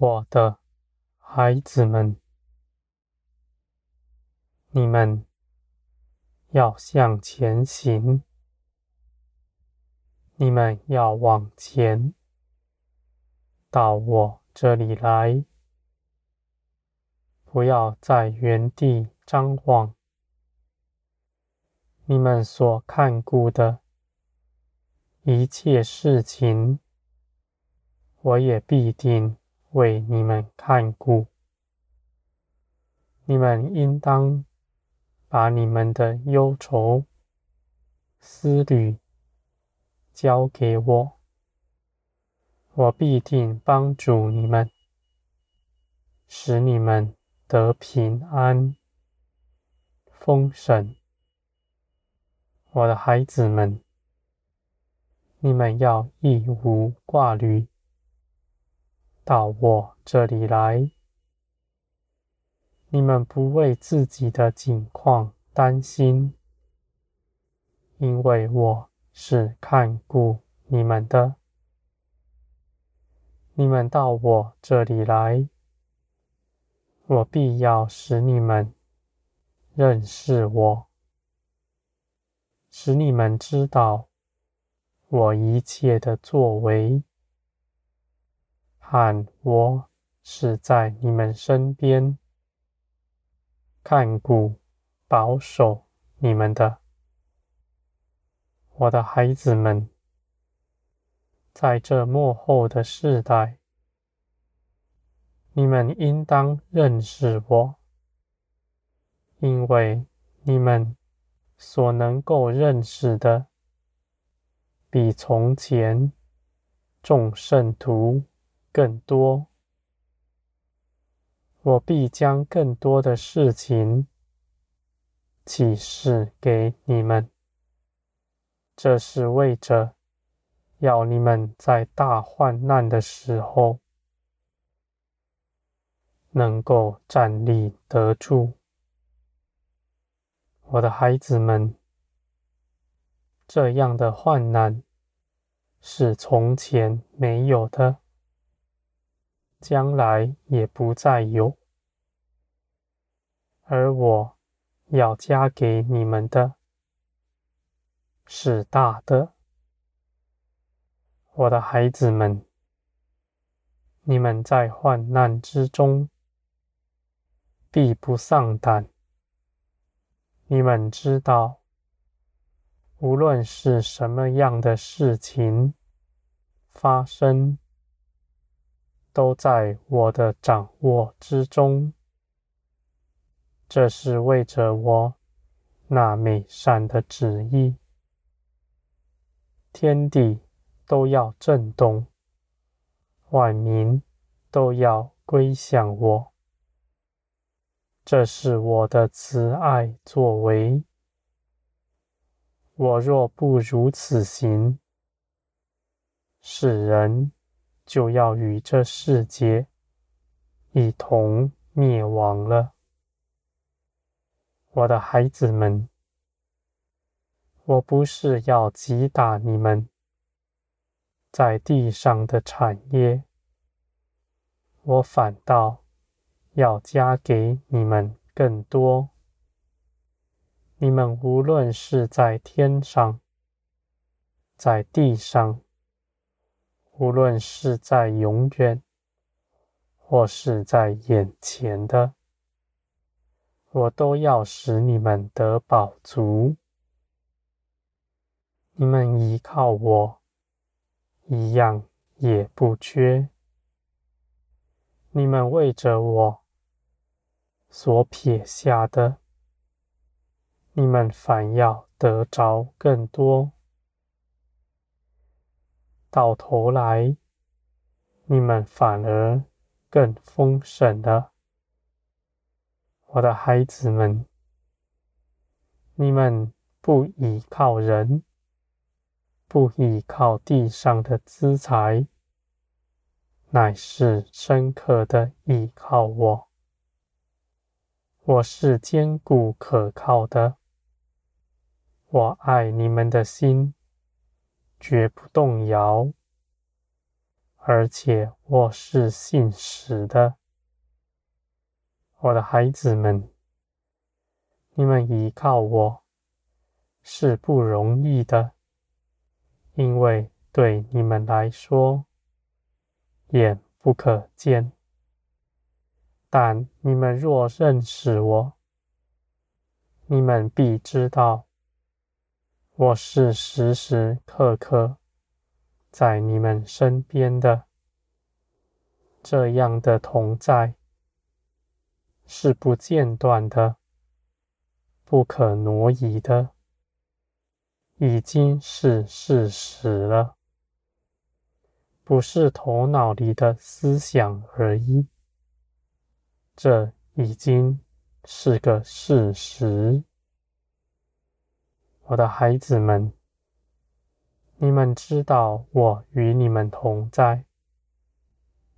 我的孩子们，你们要向前行，你们要往前到我这里来，不要在原地张望。你们所看顾的一切事情，我也必定为你们看顾。你们应当把你们的忧愁、思虑交给我，我必定帮助你们，使你们得平安、丰盛。我的孩子们，你们要一无挂虑，到我这里来。你们不为自己的境况担心，因为我是看顾你们的。你们到我这里来，我必要使你们认识我。使你们知道我一切的作为，和我是在你们身边看顾、保守你们的，我的孩子们。在这幕后的世代，你们应当认识我，因为你们。所能够认识的，比从前众圣徒更多。我必将更多的事情启示给你们，这是为着要你们在大患难的时候能够站立得住。我的孩子们，这样的患难是从前没有的，将来也不再有。而我要加给你们的是大的。我的孩子们，你们在患难之中必不丧胆。你们知道，无论是什么样的事情发生，都在我的掌握之中。这是为着我那美善的旨意。天地都要震动，万民都要归向我。这是我的慈爱作为。我若不如此行，世人就要与这世界一同灭亡了。我的孩子们，我不是要击打你们在地上的产业，我反倒。要加给你们更多。你们无论是在天上，在地上，无论是在永远，或是在眼前的，我都要使你们得饱足。你们依靠我，一样也不缺。你们为着我。所撇下的，你们反要得着更多。到头来，你们反而更丰盛了。我的孩子们，你们不依靠人，不依靠地上的资财，乃是深刻的依靠我。我是坚固可靠的，我爱你们的心绝不动摇。而且我是信实的。我的孩子们，你们依靠我是不容易的，因为对你们来说，眼不可见。但你们若认识我，你们必知道，我是时时刻刻在你们身边的。这样的同在。是不间断的，不可挪移的，已经是事实了，不是头脑里的思想而已。这已经是个事实。我的孩子们，你们知道我与你们同在，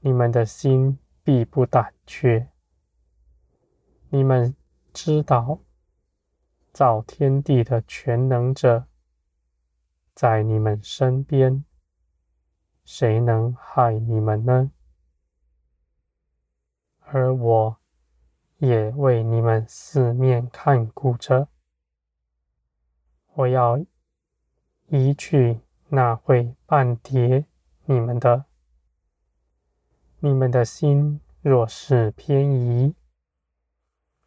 你们的心必不胆怯。你们知道，造天地的全能者在你们身边，谁能害你们呢？而我也为你们四面看顾着，我要移去那会绊跌你们的。你们的心若是偏移，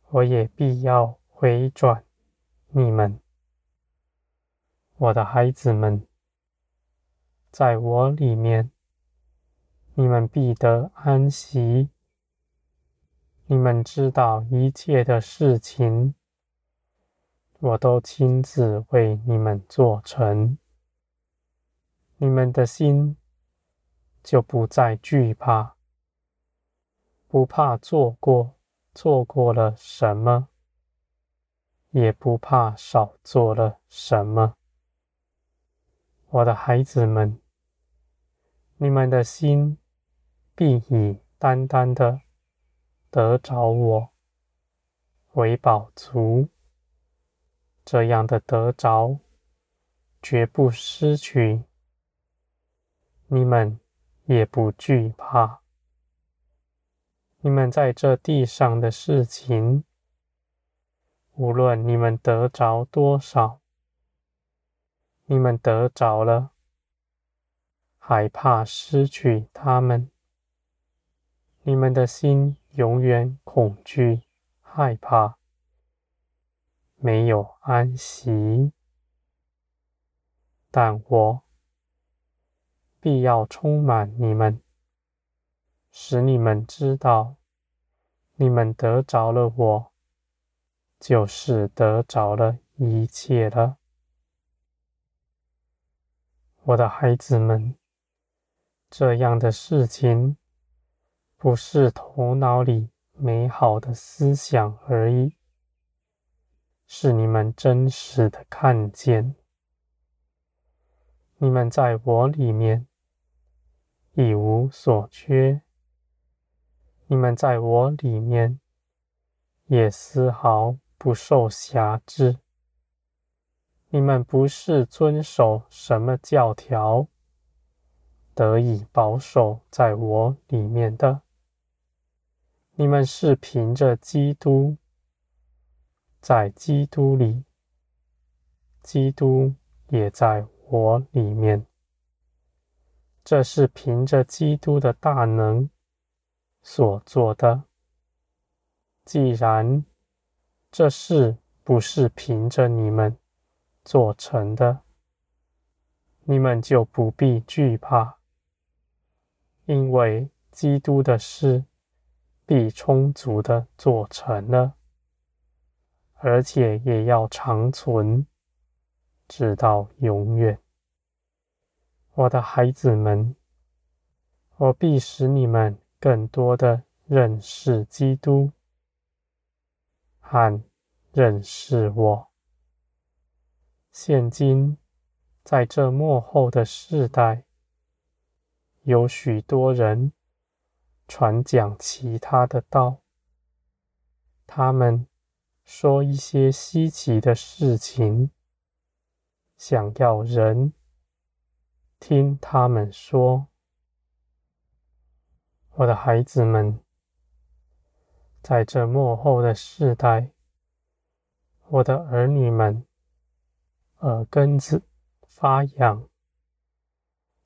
我也必要回转你们，我的孩子们，在我里面，你们必得安息。你们知道一切的事情，我都亲自为你们做成，你们的心就不再惧怕，不怕做过。做过了什么，也不怕少做了什么。我的孩子们，你们的心必以单单的得着我为饱足，这样的得着绝不失去，你们也不惧怕。你们在这地上的事情，无论你们得着多少，你们得着了，害怕失去他们，你们的心永远恐惧、害怕，没有安息。但我必要充满你们。使你们知道，你们得着了我，就是得着了一切了。我的孩子们，这样的事情不是头脑里美好的思想而已，是你们真实的看见。你们在我里面一无所缺。你们在我里面也丝毫不受辖制。你们不是遵守什么教条，得以保守在我里面的。你们是凭着基督，在基督里，基督也在我里面。这是凭着基督的大能。所做的，既然这事不是凭着你们做成的，你们就不必惧怕，因为基督的事必充足的做成了，而且也要长存，直到永远。我的孩子们，我必使你们。更多的认识基督和认识我。现今在这末后的世代，有许多人传讲其他的道，他们说一些稀奇的事情，想要人听他们说。我的孩子们，在这幕后的世代，我的儿女们耳根子发痒，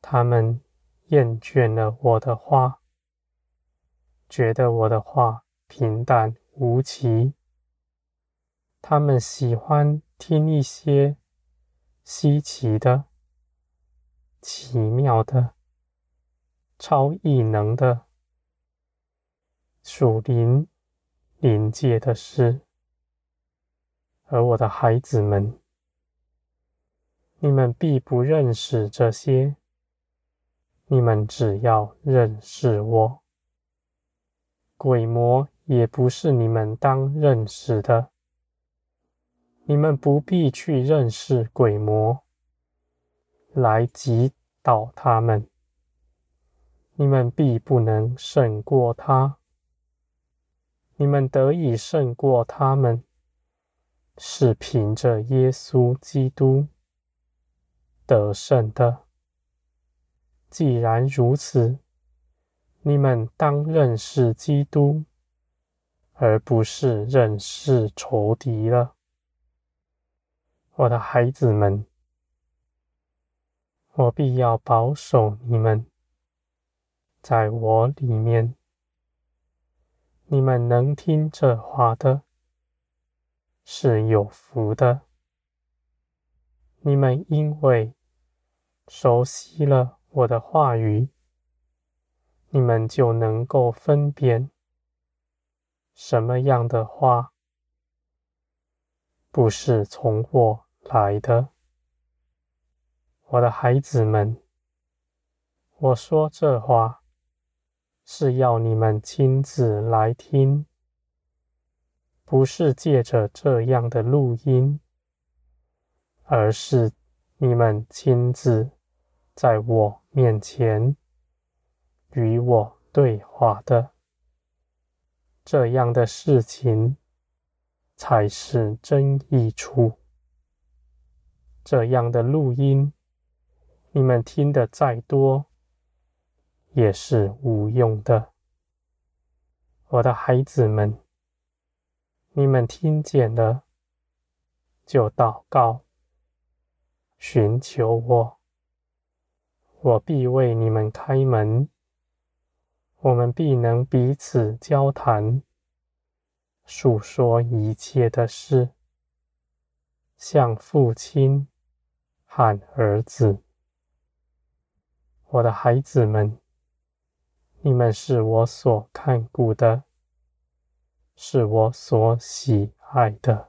他们厌倦了我的话，觉得我的话平淡无奇。他们喜欢听一些稀奇的、奇妙的、超异能的属灵灵界的事，而我的孩子们，你们必不认识这些。你们只要认识我，鬼魔也不是你们当认识的。你们不必去认识鬼魔，来击倒他们。你们必不能胜过他。你们得以胜过他们，是凭着耶稣基督得胜的。既然如此，你们当认识基督，而不是认识仇敌了。我的孩子们，我必要保守你们，在我里面。你们能听这话的，是有福的。你们因为熟悉了我的话语，你们就能够分辨什么样的话不是从我来的，我的孩子们，我说这话是要你们亲自来听，不是借着这样的录音，而是你们亲自在我面前与我对话的，这样的事情才是真益处。这样的录音，你们听得再多，也是无用的。我的孩子们，你们听见了，就祷告，寻求我，我必为你们开门，我们必能彼此交谈，述说一切的事，向父亲。喊儿子，我的孩子们，你们是我所看顾的，是我所喜爱的。